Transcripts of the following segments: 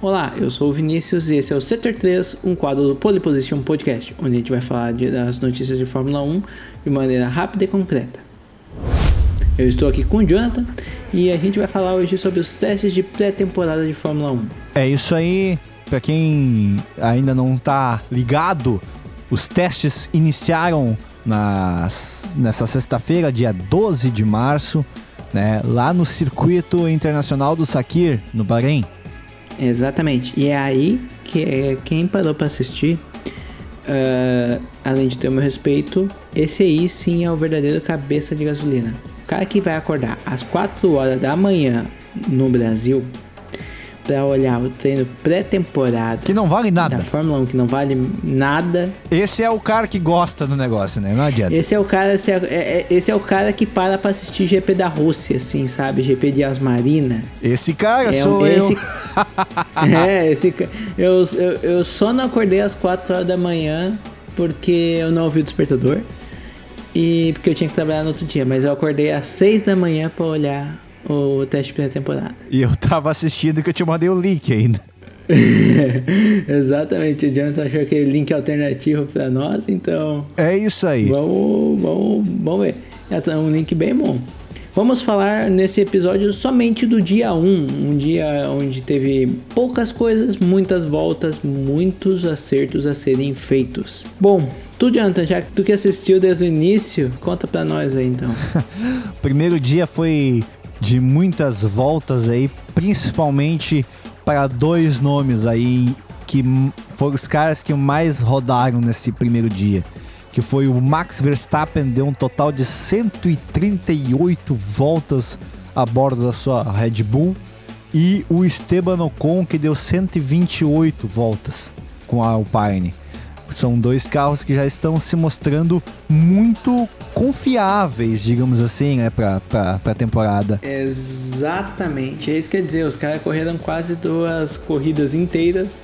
Olá, eu sou o Vinícius e esse é o Setor 3, um quadro do Pole Position Podcast, onde a gente vai falar de, das notícias de Fórmula 1 de maneira rápida e concreta. Eu estou aqui com o Jonathan e a gente vai falar hoje sobre os testes de pré-temporada de Fórmula 1. É isso aí, para quem ainda não tá ligado, os testes iniciaram nas, nessa sexta-feira, dia 12 de março, né, lá no circuito internacional do Sakir, no Bahrein. Exatamente. E é aí que é, quem parou para assistir, uh, além de ter o meu respeito, esse aí sim é o verdadeiro cabeça de gasolina. O cara que vai acordar às 4 horas da manhã no Brasil para olhar o treino pré-temporada. Que não vale nada. Da Fórmula 1, que não vale nada. Esse é o cara que gosta do negócio, né? Não adianta. Esse é o cara, esse é, é, esse é o cara que para pra assistir GP da Rússia, assim, sabe? GP de Asmarina. Esse cara é, sou esse, eu. é, esse eu, eu, eu só não acordei às 4 horas da manhã porque eu não ouvi o despertador. E porque eu tinha que trabalhar no outro dia, mas eu acordei às 6 da manhã para olhar o teste pré-temporada. E eu tava assistindo que eu te mandei o link ainda. Exatamente, o Jonathan achou aquele link alternativo para nós, então. É isso aí. Vamos, vamos, vamos ver. É um link bem bom. Vamos falar nesse episódio somente do dia 1, um dia onde teve poucas coisas, muitas voltas, muitos acertos a serem feitos. Bom, tu, Jonathan, já que tu que assistiu desde o início, conta pra nós aí então. primeiro dia foi de muitas voltas aí, principalmente para dois nomes aí que foram os caras que mais rodaram nesse primeiro dia. Que foi o Max Verstappen, deu um total de 138 voltas a bordo da sua Red Bull. E o Esteban Ocon, que deu 128 voltas com a Alpine. São dois carros que já estão se mostrando muito confiáveis, digamos assim, né, pra, pra temporada. Exatamente. É isso que quer dizer, os caras correram quase duas corridas inteiras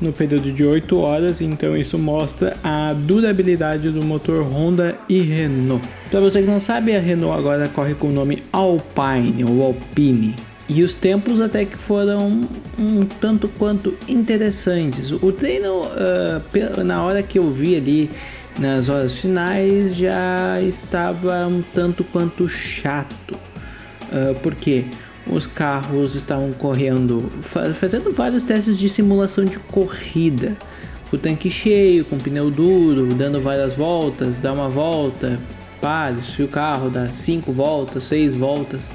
no período de 8 horas, então isso mostra a durabilidade do motor Honda e Renault. Para você que não sabe, a Renault agora corre com o nome Alpine ou Alpine. E os tempos até que foram um tanto quanto interessantes. O treino, uh, na hora que eu vi ali nas horas finais, já estava um tanto quanto chato. Uh, porque os carros estavam correndo, fazendo vários testes de simulação de corrida. O tanque cheio, com pneu duro, dando várias voltas, dá uma volta, para, desfia o carro, dá cinco voltas, seis voltas.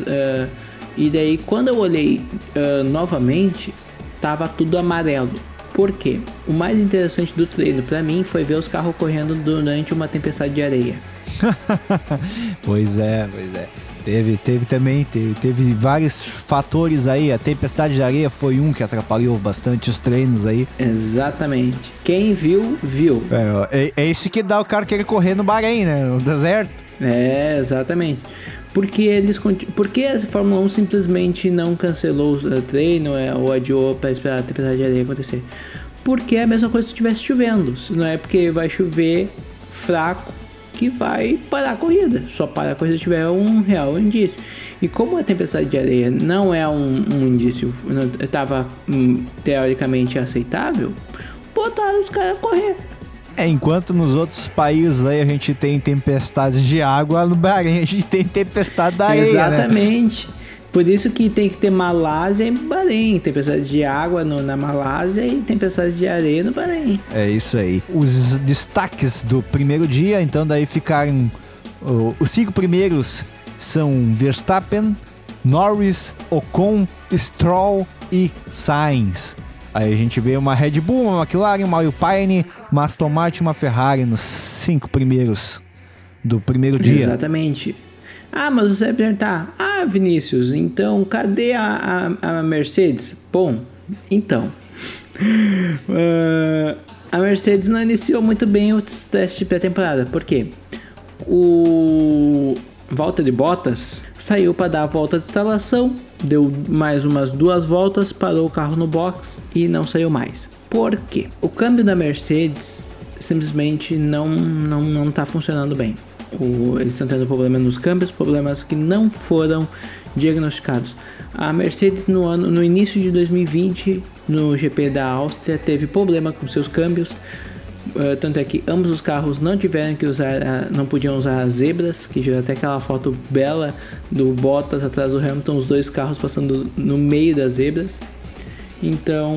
Uh, e daí quando eu olhei uh, novamente, tava tudo amarelo. Por quê? O mais interessante do treino para mim foi ver os carros correndo durante uma tempestade de areia. pois é, pois é. Teve, teve também, teve, teve vários fatores aí. A tempestade de areia foi um que atrapalhou bastante os treinos aí. Exatamente. Quem viu, viu. É, é, é isso que dá o cara querer correr no Bahrein, né? No deserto. É, exatamente. Porque eles porque a Fórmula 1 simplesmente não cancelou o treino é, ou adiou para esperar a tempestade de areia acontecer? Porque é a mesma coisa se estivesse chovendo. Não é porque vai chover fraco que vai parar a corrida. Só para a corrida se tiver um real indício. E como a tempestade de areia não é um, um indício, estava hum, teoricamente aceitável, botaram os caras a correr. É, enquanto nos outros países aí a gente tem tempestades de água, no Bahrein a gente tem tempestade da areia, né? Exatamente. Né? Por isso que tem que ter Malásia e Bahrein. Tempestades de água no, na Malásia e tempestades de areia no Bahrein. É isso aí. Os destaques do primeiro dia, então daí ficaram... os cinco primeiros são Verstappen, Norris, Ocon, Stroll e Sainz. Aí a gente vê uma Red Bull, uma McLaren, uma Alpine, uma Aston Martin uma Ferrari nos cinco primeiros do primeiro dia. Exatamente. Ah, mas você vai perguntar, ah, Vinícius, então cadê a, a, a Mercedes? Bom, então. uh, a Mercedes não iniciou muito bem os testes de pré-temporada. Por quê? O volta de Bottas saiu para dar a volta de instalação, deu mais umas duas voltas, parou o carro no box e não saiu mais. Por quê? O câmbio da Mercedes simplesmente não não não está funcionando bem. O, eles estão tendo problemas nos câmbios, problemas que não foram diagnosticados. A Mercedes no ano, no início de 2020, no GP da Áustria, teve problema com seus câmbios. Uh, tanto é que ambos os carros não tiveram que usar, uh, não podiam usar as zebras, que gerou até aquela foto bela do Bottas atrás do Hamilton, os dois carros passando no meio das zebras. Então,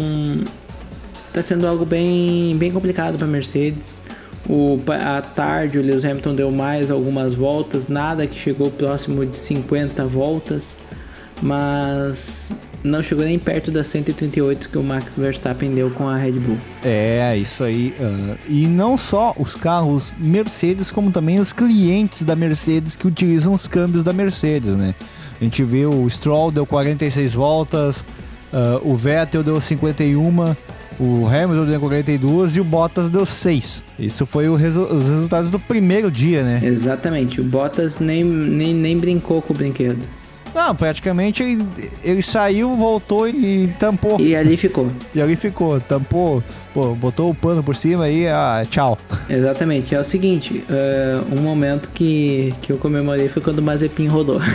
tá sendo algo bem, bem complicado para Mercedes. O, à tarde, o Lewis Hamilton deu mais algumas voltas, nada que chegou próximo de 50 voltas, mas não chegou nem perto das 138 que o Max Verstappen deu com a Red Bull. É, isso aí. Uh, e não só os carros Mercedes, como também os clientes da Mercedes que utilizam os câmbios da Mercedes, né? A gente viu o Stroll deu 46 voltas, uh, o Vettel deu 51, o Hamilton deu 42 e o Bottas deu 6. Isso foi resu os resultados do primeiro dia, né? Exatamente. O Bottas nem, nem, nem brincou com o brinquedo. Não, praticamente ele, ele, saiu, voltou e tampou. E ali ficou. E ali ficou, tampou, pô, botou o pano por cima e ah, tchau. Exatamente. É o seguinte, uh, um momento que, que eu comemorei foi quando o Mazepin rodou.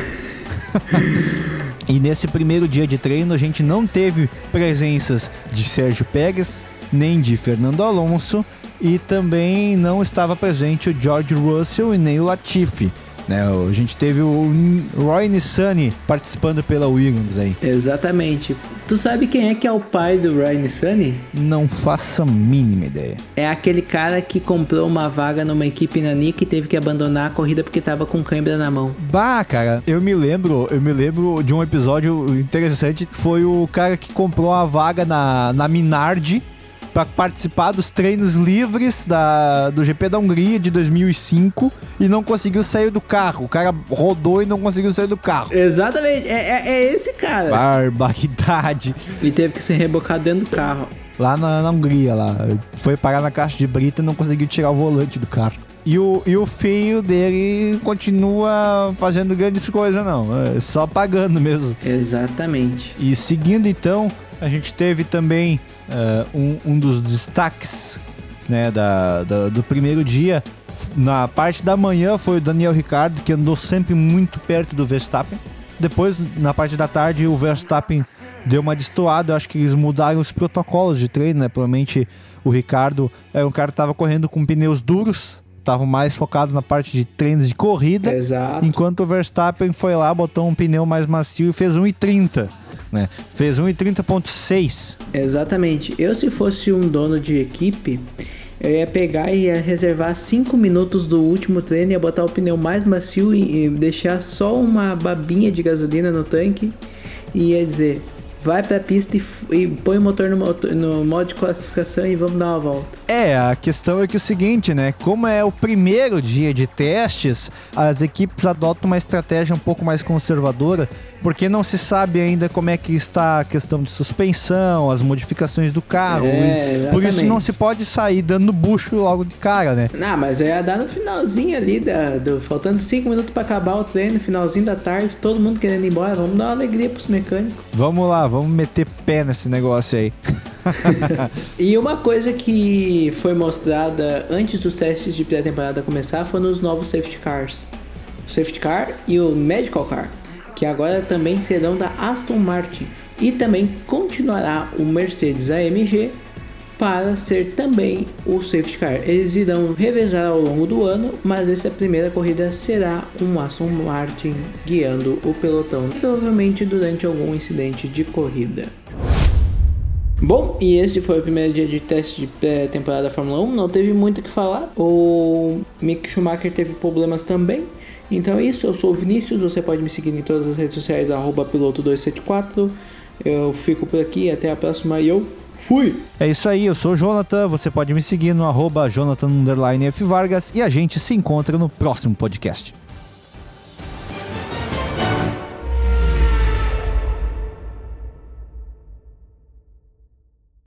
E nesse primeiro dia de treino a gente não teve presenças de Sérgio Pérez, nem de Fernando Alonso e também não estava presente o George Russell e nem o Latifi. Né? A gente teve o Roy Nissany participando pela Williams aí. Exatamente. Tu sabe quem é que é o pai do Roy Nissany? Não faço a mínima ideia. É aquele cara que comprou uma vaga numa equipe na Nick e teve que abandonar a corrida porque tava com cãibra na mão. Bah, cara, eu me lembro, eu me lembro de um episódio interessante, foi o cara que comprou a vaga na, na Minardi para participar dos treinos livres da, do GP da Hungria de 2005 e não conseguiu sair do carro. O cara rodou e não conseguiu sair do carro. Exatamente, é, é, é esse cara. Barbaridade. E teve que ser rebocado dentro do carro. Lá na, na Hungria, lá. Foi parar na caixa de brita e não conseguiu tirar o volante do carro. E o, e o filho dele continua fazendo grandes coisas, não. É só pagando mesmo. Exatamente. E seguindo então, a gente teve também uh, um, um, dos destaques né, da, da, do primeiro dia. Na parte da manhã foi o Daniel Ricardo, que andou sempre muito perto do Verstappen. Depois, na parte da tarde, o Verstappen deu uma destoada. Eu acho que eles mudaram os protocolos de treino, né? Provavelmente o Ricardo era um cara que estava correndo com pneus duros, estava mais focado na parte de treinos de corrida. Exato. Enquanto o Verstappen foi lá, botou um pneu mais macio e fez 1,30 né? Fez 1,30.6. Exatamente. Eu, se fosse um dono de equipe, eu ia pegar e ia reservar 5 minutos do último treino, ia botar o pneu mais macio e, e deixar só uma babinha de gasolina no tanque e ia dizer: vai pra pista e, e põe o motor no, no, modo de classificação e vamos dar uma volta. É, a questão é que é o seguinte, né? Como é o primeiro dia de testes, as equipes adotam uma estratégia um pouco mais conservadora porque não se sabe ainda como é que está a questão de suspensão, as modificações do carro. É, por isso não se pode sair dando bucho logo de cara, né? Não, mas ia dar no finalzinho ali, da, do, faltando 5 minutos para acabar o treino, finalzinho da tarde, todo mundo querendo ir embora. Vamos dar uma alegria pros mecânicos. Vamos lá, vamos meter pé nesse negócio aí. e uma coisa que foi mostrada antes dos testes de pré-temporada começar foram os novos safety cars. O safety car e o medical car que agora também serão da Aston Martin e também continuará o Mercedes AMG para ser também o safety car. Eles irão revezar ao longo do ano, mas essa primeira corrida será um Aston Martin guiando o pelotão, provavelmente durante algum incidente de corrida. Bom, e esse foi o primeiro dia de teste de temporada da Fórmula 1. Não teve muito o que falar. O Mick Schumacher teve problemas também. Então é isso, eu sou o Vinícius, você pode me seguir em todas as redes sociais, arroba piloto274. Eu fico por aqui, até a próxima e eu fui! É isso aí, eu sou o Jonathan, você pode me seguir no arroba Jonathan. Vargas e a gente se encontra no próximo podcast.